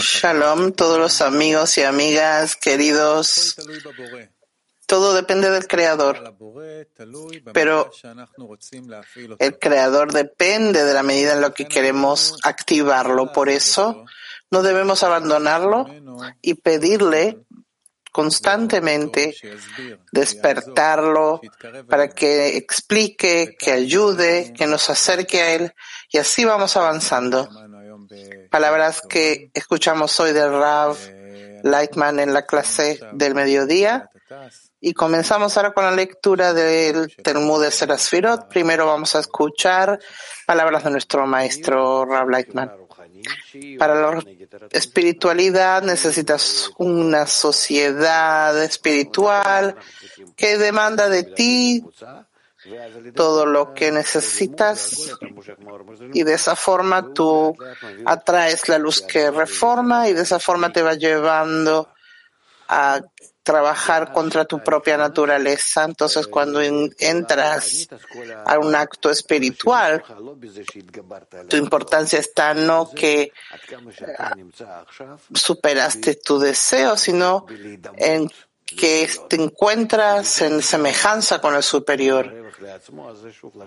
Shalom todos los amigos y amigas queridos. Todo depende del Creador, pero el Creador depende de la medida en la que queremos activarlo. Por eso no debemos abandonarlo y pedirle constantemente despertarlo para que explique, que ayude, que nos acerque a Él y así vamos avanzando. Palabras que escuchamos hoy del Rav Lightman en la clase del mediodía. Y comenzamos ahora con la lectura del Talmud de Serasfirot. Primero vamos a escuchar palabras de nuestro maestro Rav Lightman. Para la espiritualidad necesitas una sociedad espiritual que demanda de ti todo lo que necesitas y de esa forma tú atraes la luz que reforma y de esa forma te va llevando a trabajar contra tu propia naturaleza. Entonces, cuando entras a un acto espiritual, tu importancia está no que superaste tu deseo, sino en que te encuentras en semejanza con el superior.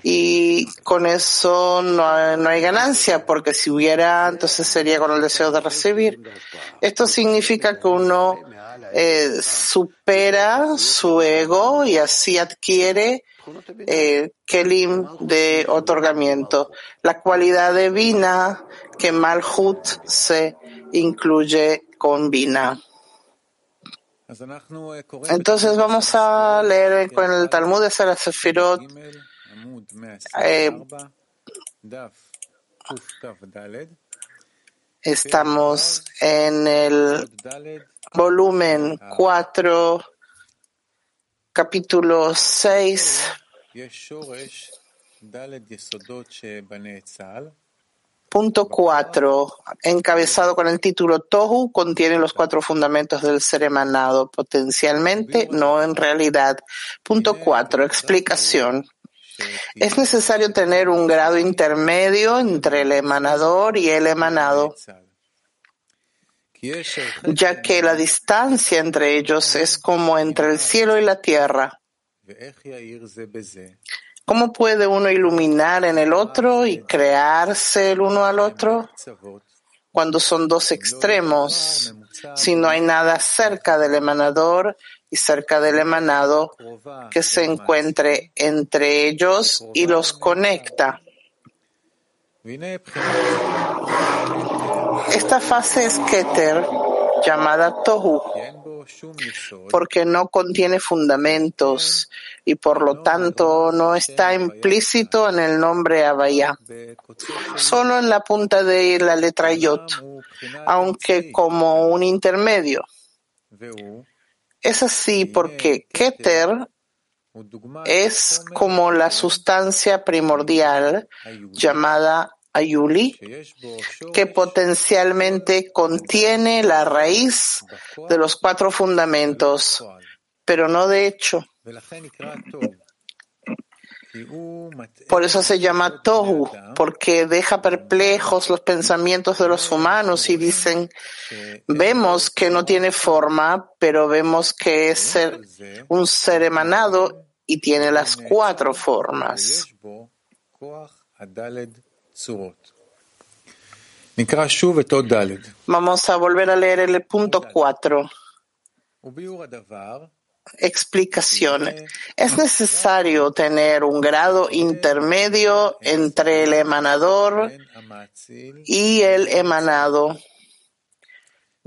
Y con eso no hay, ganancia, porque si hubiera, entonces sería con el deseo de recibir. Esto significa que uno eh, supera su ego y así adquiere eh, kelim de otorgamiento, la cualidad divina que Malhut se incluye con Bina. Entonces vamos a leer con el Talmud de Sara Sefirot. Eh, estamos en el volumen 4, capítulo 6. Punto 4, encabezado con el título Tohu, contiene los cuatro fundamentos del ser emanado, potencialmente, no en realidad. Punto 4, explicación. Es necesario tener un grado intermedio entre el emanador y el emanado, ya que la distancia entre ellos es como entre el cielo y la tierra. ¿Cómo puede uno iluminar en el otro y crearse el uno al otro? Cuando son dos extremos, si no hay nada cerca del emanador y cerca del emanado que se encuentre entre ellos y los conecta. Esta fase es Keter, llamada Tohu, porque no contiene fundamentos y por lo tanto no está implícito en el nombre Abaya, solo en la punta de la letra Yot, aunque como un intermedio. Es así porque Keter es como la sustancia primordial llamada Ayuli, que potencialmente contiene la raíz de los cuatro fundamentos, pero no de hecho. Por eso se llama Tohu, porque deja perplejos los pensamientos de los humanos y dicen, vemos que no tiene forma, pero vemos que es un ser emanado y tiene las cuatro formas. Vamos a volver a leer el punto 4. Explicación. Es necesario tener un grado intermedio entre el emanador y el emanado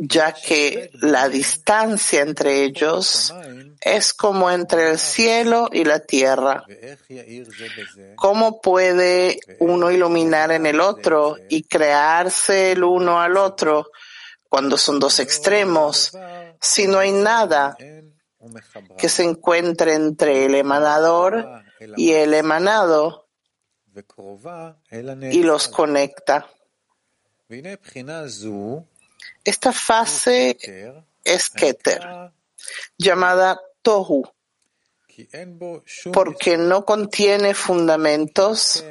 ya que la distancia entre ellos es como entre el cielo y la tierra. ¿Cómo puede uno iluminar en el otro y crearse el uno al otro cuando son dos extremos si no hay nada que se encuentre entre el emanador y el emanado y los conecta? Esta fase es Keter, llamada Tohu, porque no contiene fundamentos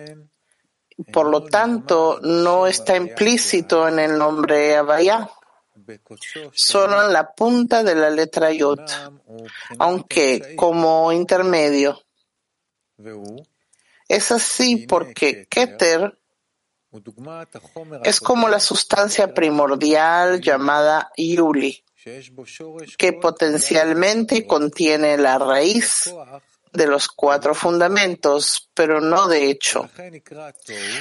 por lo tanto, no está implícito en el nombre Abaya, solo en la punta de la letra Yod, aunque como intermedio. Es así porque Keter es como la sustancia primordial llamada Yuli, que potencialmente contiene la raíz de los cuatro fundamentos, pero no de hecho.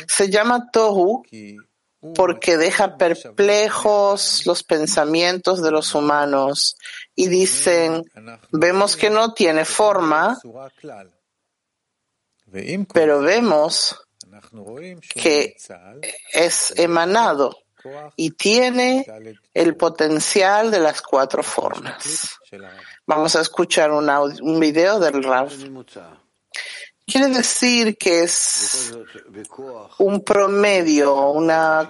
Se llama Tohu porque deja perplejos los pensamientos de los humanos y dicen, vemos que no tiene forma, pero vemos que es emanado y tiene el potencial de las cuatro formas. Vamos a escuchar un, un video del Rav. Quiere decir que es un promedio, una,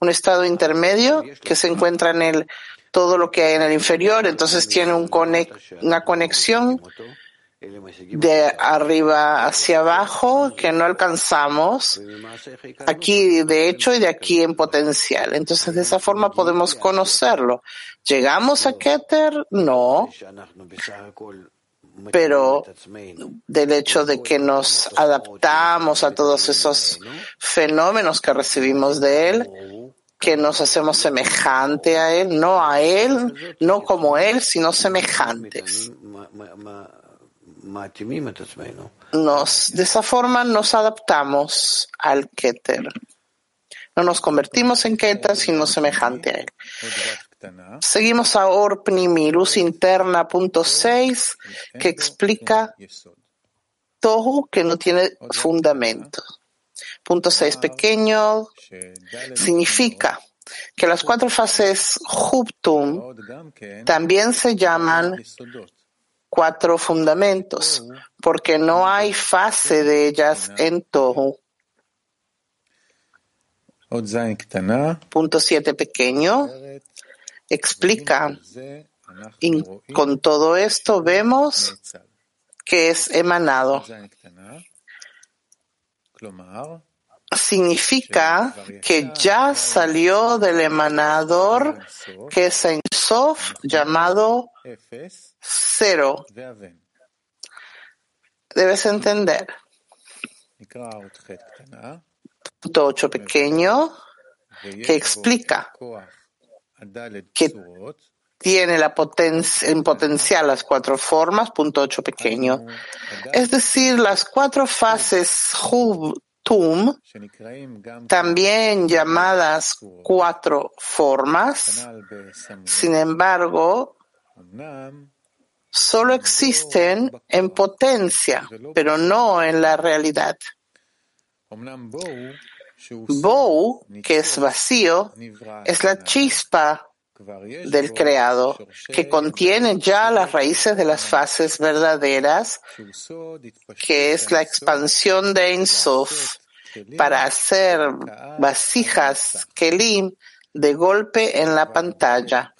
un estado intermedio que se encuentra en el todo lo que hay en el inferior, entonces tiene un una conexión de arriba hacia abajo que no alcanzamos aquí de hecho y de aquí en potencial. Entonces de esa forma podemos conocerlo. ¿Llegamos a Keter? No. Pero del hecho de que nos adaptamos a todos esos fenómenos que recibimos de Él, que nos hacemos semejante a Él, no a Él, no como Él, sino semejantes. Nos, de esa forma nos adaptamos al Keter. No nos convertimos en Keter, sino semejante a él. Seguimos a Orpnimi, luz interna, punto 6, que explica Tohu que no tiene fundamento. Punto 6 pequeño significa que las cuatro fases Huptum también se llaman cuatro fundamentos, porque no hay fase de ellas en Tohu. Punto siete pequeño. Explica, y con todo esto vemos que es emanado. Significa que ya salió del emanador que es en Sof llamado cero. Debes entender. Punto 8 pequeño que explica que tiene la potencia, en potencial las cuatro formas, punto 8 pequeño. Es decir, las cuatro fases Tum, también llamadas cuatro formas, sin embargo, solo existen en potencia, pero no en la realidad. Bou, que es vacío, es la chispa del creado, que contiene ya las raíces de las fases verdaderas, que es la expansión de Ein para hacer vasijas Kelim de golpe en la pantalla.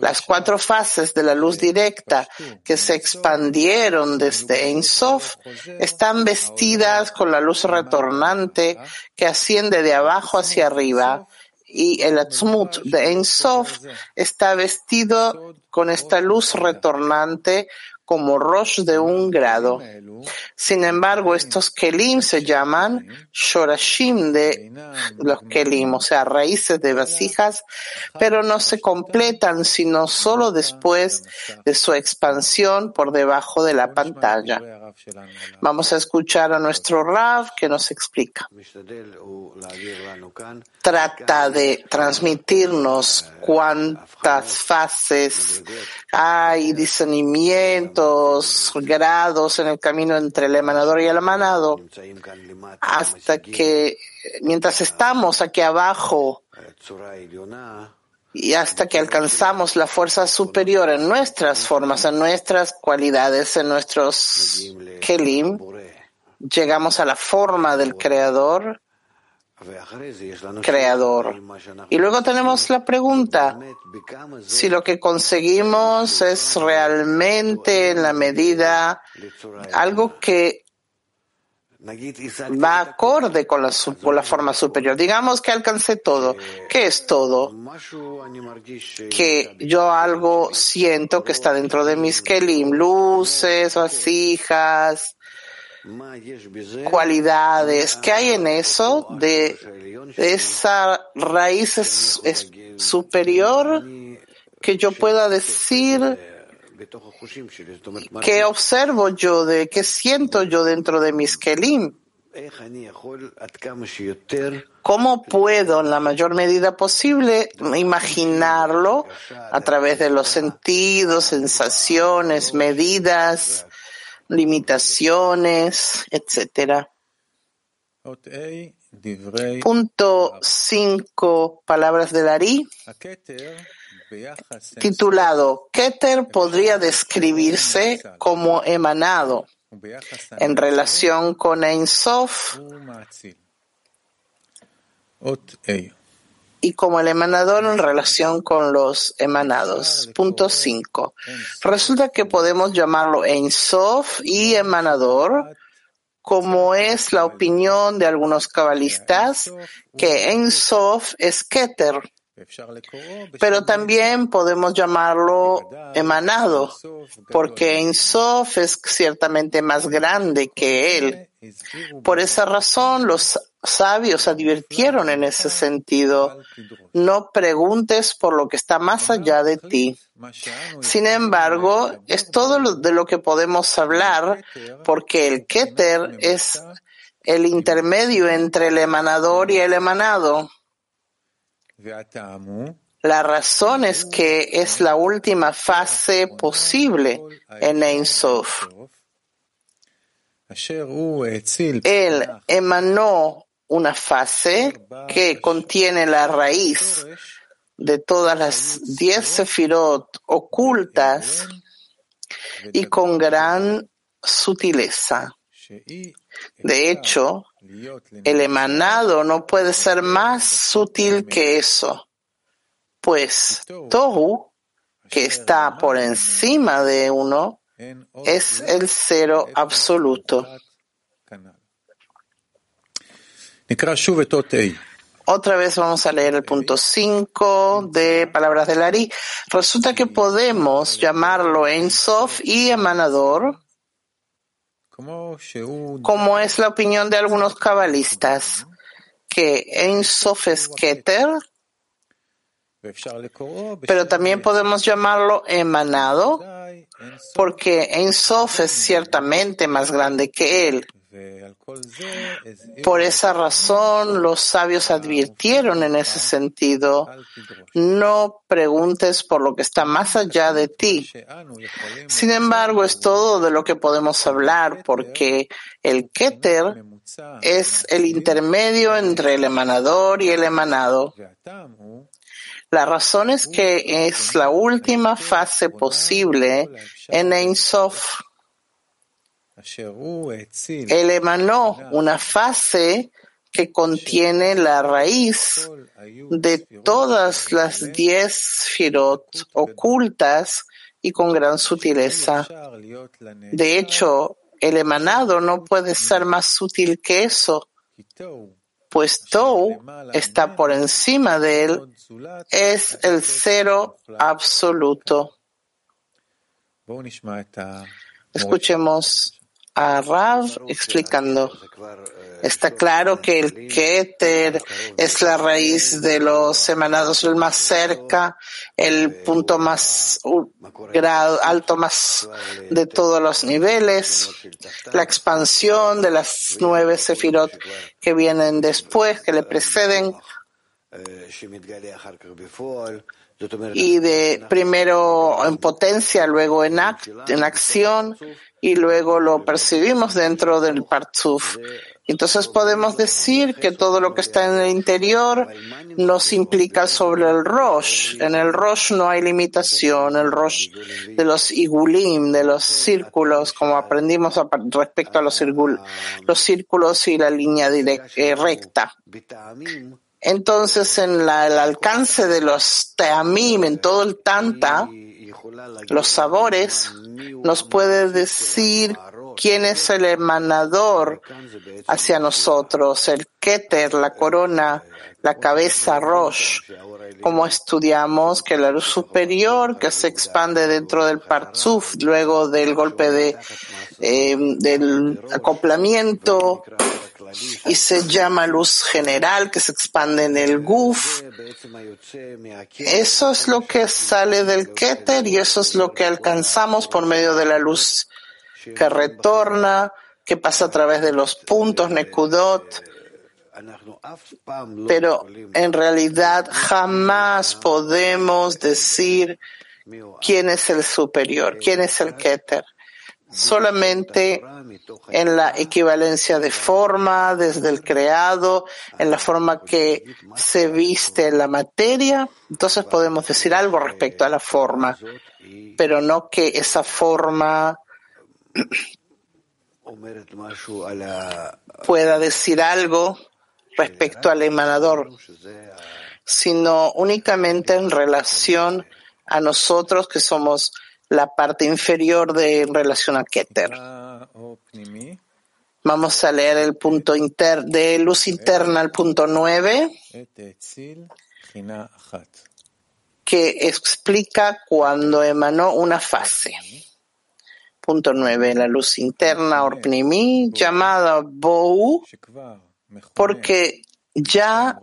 Las cuatro fases de la luz directa que se expandieron desde Ein Sof están vestidas con la luz retornante que asciende de abajo hacia arriba y el Atzmut de Ein Sof está vestido con esta luz retornante como Rosh de un grado. Sin embargo, estos Kelim se llaman Shorashim de los Kelim, o sea, raíces de vasijas, pero no se completan sino solo después de su expansión por debajo de la pantalla. Vamos a escuchar a nuestro Rav que nos explica. Trata de transmitirnos cuántas fases hay, discernimientos, grados en el camino entre el emanador y el emanado, hasta que mientras estamos aquí abajo y hasta que alcanzamos la fuerza superior en nuestras formas, en nuestras cualidades, en nuestros kelim, llegamos a la forma del creador, creador. Y luego tenemos la pregunta, si lo que conseguimos es realmente en la medida algo que va acorde con la, con la forma superior. Digamos que alcancé todo. ¿Qué es todo? Que yo algo siento que está dentro de mis kelim, luces, vasijas, cualidades. ¿Qué hay en eso de, esa raíz superior que yo pueda decir ¿Qué observo yo de qué siento yo dentro de mis kelim? ¿Cómo puedo, en la mayor medida posible, imaginarlo a través de los sentidos, sensaciones, medidas, limitaciones, etcétera? Punto 5, palabras de Ari titulado Keter podría describirse como emanado en relación con Ein Sof y como el emanador en relación con los emanados. Punto 5. Resulta que podemos llamarlo Ein Sof y emanador como es la opinión de algunos cabalistas, que Ein Sof es Keter, pero también podemos llamarlo emanado, porque Ein Sof es ciertamente más grande que él. Por esa razón, los sabios advirtieron en ese sentido, no preguntes por lo que está más allá de ti. Sin embargo, es todo de lo que podemos hablar, porque el Keter es el intermedio entre el emanador y el emanado. La razón es que es la última fase posible en Ein Sof. Él emanó una fase que contiene la raíz de todas las diez sefirot ocultas y con gran sutileza. De hecho, el emanado no puede ser más sutil que eso, pues Tohu, que está por encima de uno, es el cero absoluto. Otra vez vamos a leer el punto 5 de Palabras de Lari. Resulta que podemos llamarlo en Sof y emanador como es la opinión de algunos cabalistas, que en Sof es Keter, pero también podemos llamarlo emanado, porque en Sof es ciertamente más grande que él. Por esa razón, los sabios advirtieron en ese sentido, no preguntes por lo que está más allá de ti. Sin embargo, es todo de lo que podemos hablar, porque el Keter es el intermedio entre el emanador y el emanado. La razón es que es la última fase posible en Ein Sof. Él emanó una fase que contiene la raíz de todas las diez firot ocultas y con gran sutileza. De hecho, el emanado no puede ser más sutil que eso, pues Tou está por encima de él, es el cero absoluto. Escuchemos a Rav explicando. Está claro que el Keter es la raíz de los emanados el más cerca, el punto más alto más de todos los niveles, la expansión de las nueve sefirot que vienen después, que le preceden, y de primero en potencia, luego en, en acción, y luego lo percibimos dentro del Partzuf. Entonces podemos decir que todo lo que está en el interior nos implica sobre el Rosh. En el Rosh no hay limitación, el Rosh de los igulim, de los círculos, como aprendimos respecto a los, los círculos y la línea eh, recta. Entonces, en el alcance de los teamim, en todo el tanta, los sabores, nos puede decir quién es el emanador hacia nosotros, el Keter, la corona, la cabeza Rosh, como estudiamos que la luz superior que se expande dentro del Partzuf luego del golpe de, eh, del acoplamiento y se llama luz general que se expande en el Guf. Eso es lo que sale del Keter y eso es lo que alcanzamos por medio de la luz que retorna, que pasa a través de los puntos Nekudot. Pero en realidad jamás podemos decir quién es el superior, quién es el Keter solamente en la equivalencia de forma, desde el creado, en la forma que se viste la materia, entonces podemos decir algo respecto a la forma, pero no que esa forma pueda decir algo respecto al emanador, sino únicamente en relación a nosotros que somos la parte inferior de en relación a Keter. Vamos a leer el punto inter, de luz interna, el punto 9, que explica cuando emanó una fase. Punto 9, la luz interna, Orpnimi, llamada Bou, porque ya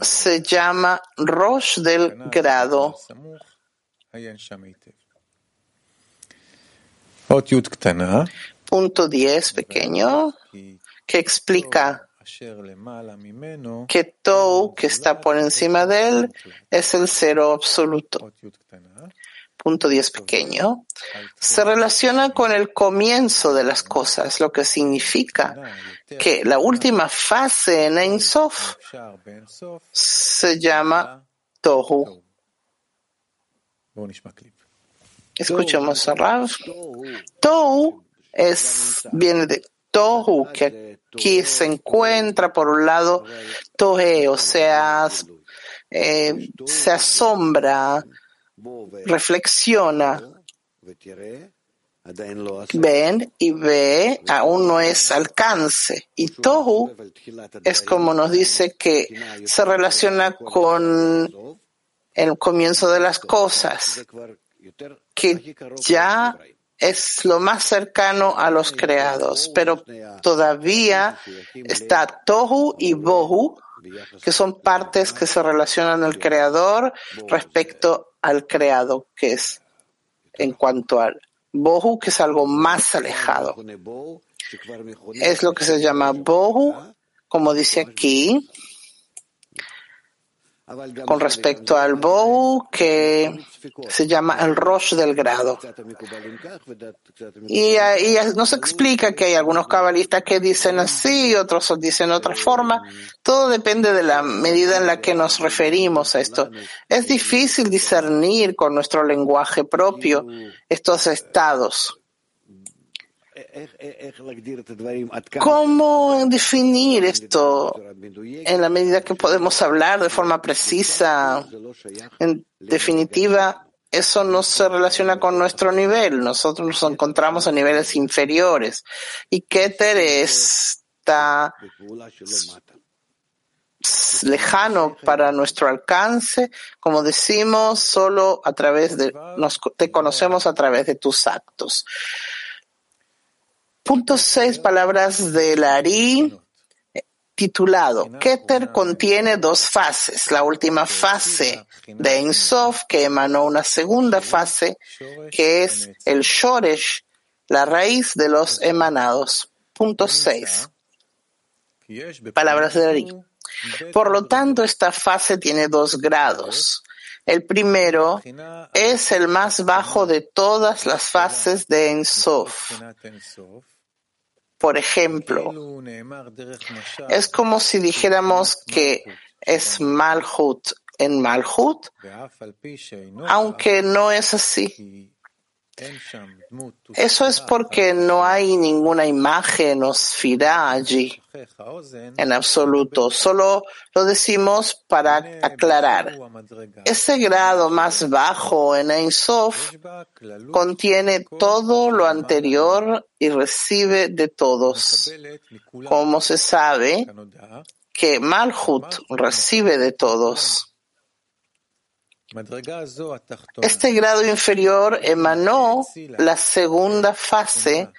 se llama Rosh del grado. Punto 10 pequeño que explica que todo que está por encima de él es el cero absoluto. Punto 10 pequeño se relaciona con el comienzo de las cosas, lo que significa que la última fase en Ein Sof se llama Tohu. Escuchemos a Rav. Tohu es, viene de Tohu, que aquí se encuentra por un lado Tohe, o sea, eh, se asombra, reflexiona, ven y ve, aún no es alcance. Y Tohu es como nos dice que se relaciona con el comienzo de las cosas que ya es lo más cercano a los creados, pero todavía está Tohu y Bohu, que son partes que se relacionan al creador respecto al creado, que es en cuanto al Bohu, que es algo más alejado. Es lo que se llama Bohu, como dice aquí, con respecto al Bohu, que se llama el Rosh del grado. Y, y, nos explica que hay algunos cabalistas que dicen así, otros dicen otra forma. Todo depende de la medida en la que nos referimos a esto. Es difícil discernir con nuestro lenguaje propio estos estados. ¿Cómo definir esto en la medida que podemos hablar de forma precisa? En definitiva, eso no se relaciona con nuestro nivel. Nosotros nos encontramos a niveles inferiores. Y Keter está lejano para nuestro alcance, como decimos, solo a través de, nos, te conocemos a través de tus actos. Punto seis, palabras del Ari, titulado Keter contiene dos fases. La última fase de Ensof, que emanó una segunda fase, que es el Shoresh, la raíz de los emanados. Punto seis. Palabras del Ari. Por lo tanto, esta fase tiene dos grados. El primero es el más bajo de todas las fases de Ensof. Por ejemplo, es como si dijéramos que es Malhut en Malhut, aunque no es así. Eso es porque no hay ninguna imagen o allí, en absoluto. Solo lo decimos para aclarar. Ese grado más bajo en Ein Sof contiene todo lo anterior y recibe de todos. Como se sabe que Malhut recibe de todos. Este grado inferior emanó la segunda fase,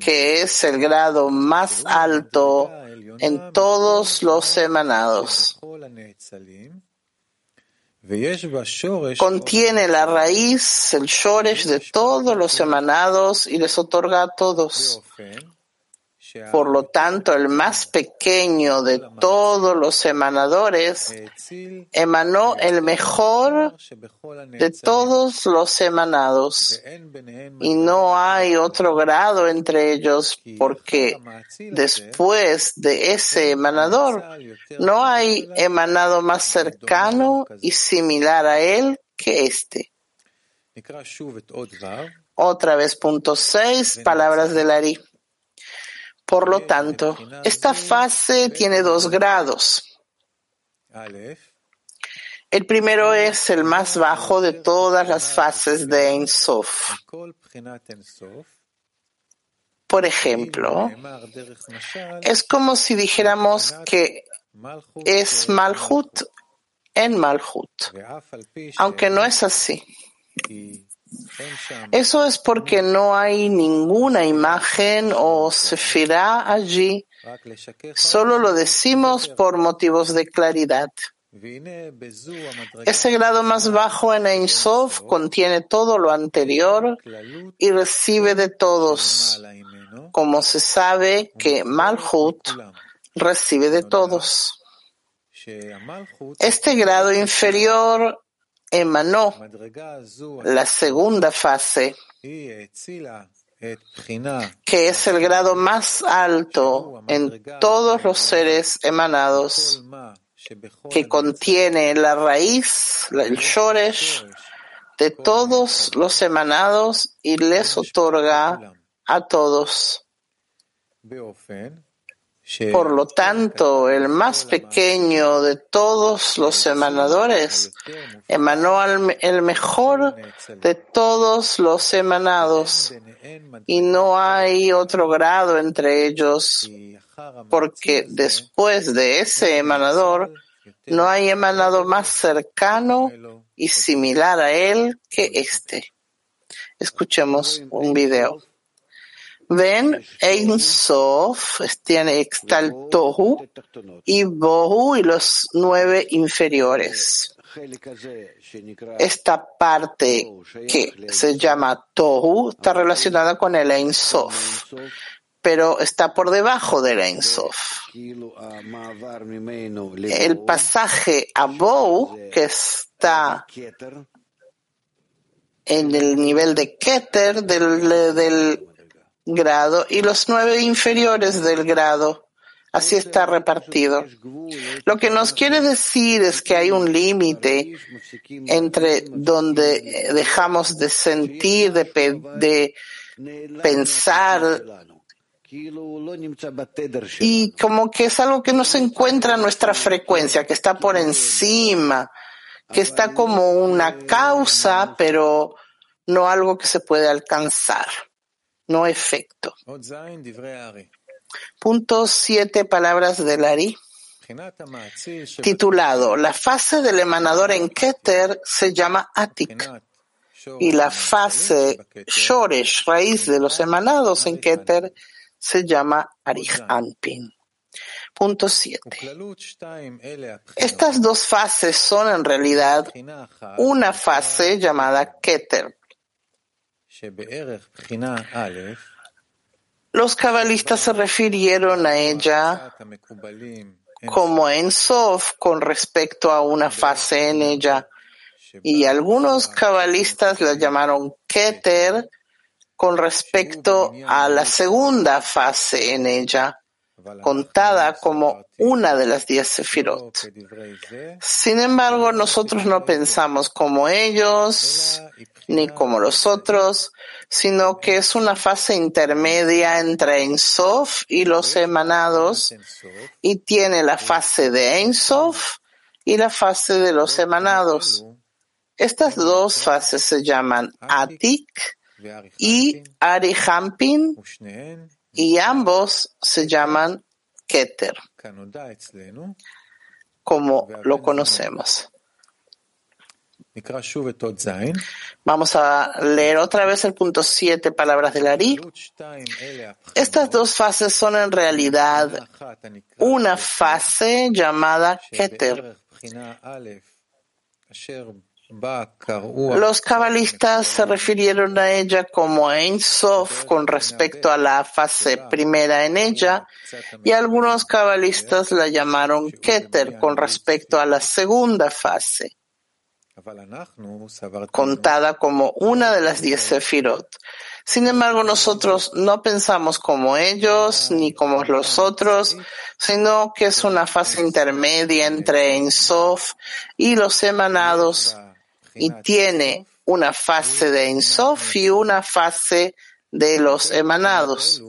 que es el grado más alto en todos los emanados. Contiene la raíz, el shoresh de todos los emanados y les otorga a todos. Por lo tanto, el más pequeño de todos los emanadores emanó el mejor de todos los emanados. Y no hay otro grado entre ellos porque después de ese emanador no hay emanado más cercano y similar a él que este. Otra vez punto 6, palabras de Lari. Por lo tanto, esta fase tiene dos grados. El primero es el más bajo de todas las fases de Ein Sof. Por ejemplo, es como si dijéramos que es Malhut en Malhut, aunque no es así. Eso es porque no hay ninguna imagen o sefirá allí. Solo lo decimos por motivos de claridad. Ese grado más bajo en Ein Sof contiene todo lo anterior y recibe de todos, como se sabe que Malhut recibe de todos. Este grado inferior emanó la segunda fase, que es el grado más alto en todos los seres emanados, que contiene la raíz, el shoresh, de todos los emanados y les otorga a todos. Por lo tanto, el más pequeño de todos los emanadores emanó el mejor de todos los emanados y no hay otro grado entre ellos porque después de ese emanador no hay emanado más cercano y similar a él que este. Escuchemos un video. Ven, Ein Sof tiene está el Tohu y Bohu y los nueve inferiores. Esta parte que se llama Tohu está relacionada con el Ein Sof, pero está por debajo del Ein Sof. El pasaje a Bohu, que está en el nivel de Keter del, del grado y los nueve inferiores del grado. Así está repartido. Lo que nos quiere decir es que hay un límite entre donde dejamos de sentir, de, pensar, y como que es algo que no se encuentra en nuestra frecuencia, que está por encima, que está como una causa, pero no algo que se puede alcanzar no efecto. Punto siete palabras del Ari. Titulado La fase del emanador en Keter se llama Atik y la fase Shoresh, raíz de los emanados en Keter, se llama Arich Anpin. Punto 7. Estas dos fases son en realidad una fase llamada Keter, los cabalistas se refirieron a ella como en Sof con respecto a una fase en ella. y algunos cabalistas la llamaron Keter con respecto a la segunda fase en ella, contada como una de las diez sefirot. Sin embargo, nosotros no pensamos como ellos ni como los otros, sino que es una fase intermedia entre Ensof y los emanados y tiene la fase de Ensof y la fase de los emanados. Estas dos fases se llaman Atik y Arihampin y ambos se llaman Keter, como lo conocemos. Vamos a leer otra vez el punto 7, palabras del Ari. Estas dos fases son en realidad una fase llamada Keter. Los cabalistas se refirieron a ella como Ein Sof con respecto a la fase primera en ella y algunos cabalistas la llamaron Keter con respecto a la segunda fase, contada como una de las diez Sefirot. Sin embargo, nosotros no pensamos como ellos ni como los otros, sino que es una fase intermedia entre Ein Sof y los emanados y tiene una fase de Ensof y una fase de los emanados.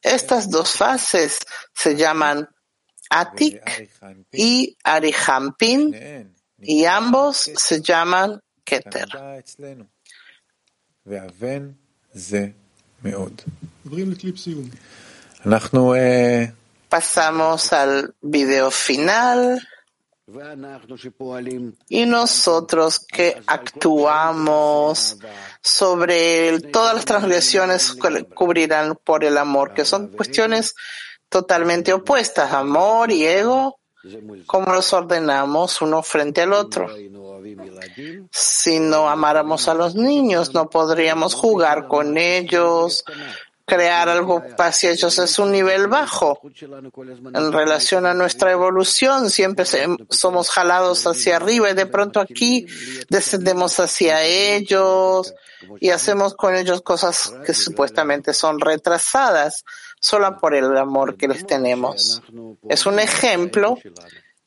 Estas dos fases se llaman Atik y Arihampin y ambos se llaman Keter. Pasamos al video final. Y nosotros que actuamos sobre todas las transgresiones cubrirán por el amor, que son cuestiones totalmente opuestas, amor y ego, ¿cómo los ordenamos uno frente al otro? Si no amáramos a los niños, no podríamos jugar con ellos, crear algo hacia ellos es un nivel bajo. En relación a nuestra evolución, siempre somos jalados hacia arriba y de pronto aquí descendemos hacia ellos y hacemos con ellos cosas que supuestamente son retrasadas solo por el amor que les tenemos. Es un ejemplo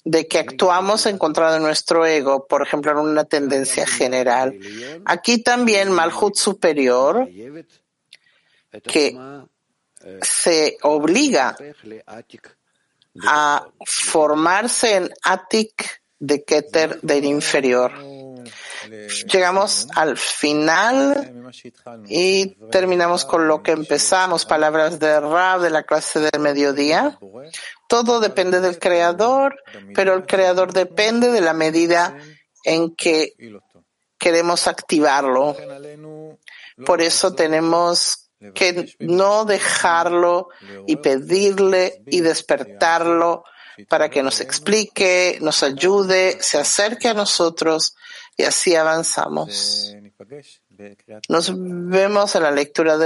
de que actuamos en contra de nuestro ego, por ejemplo, en una tendencia general. Aquí también Malhut superior que se obliga a formarse en Atik de Keter del inferior. Llegamos al final y terminamos con lo que empezamos, palabras de Rab de la clase del mediodía. Todo depende del creador, pero el creador depende de la medida en que queremos activarlo. Por eso tenemos que no dejarlo y pedirle y despertarlo para que nos explique, nos ayude, se acerque a nosotros y así avanzamos. Nos vemos en la lectura de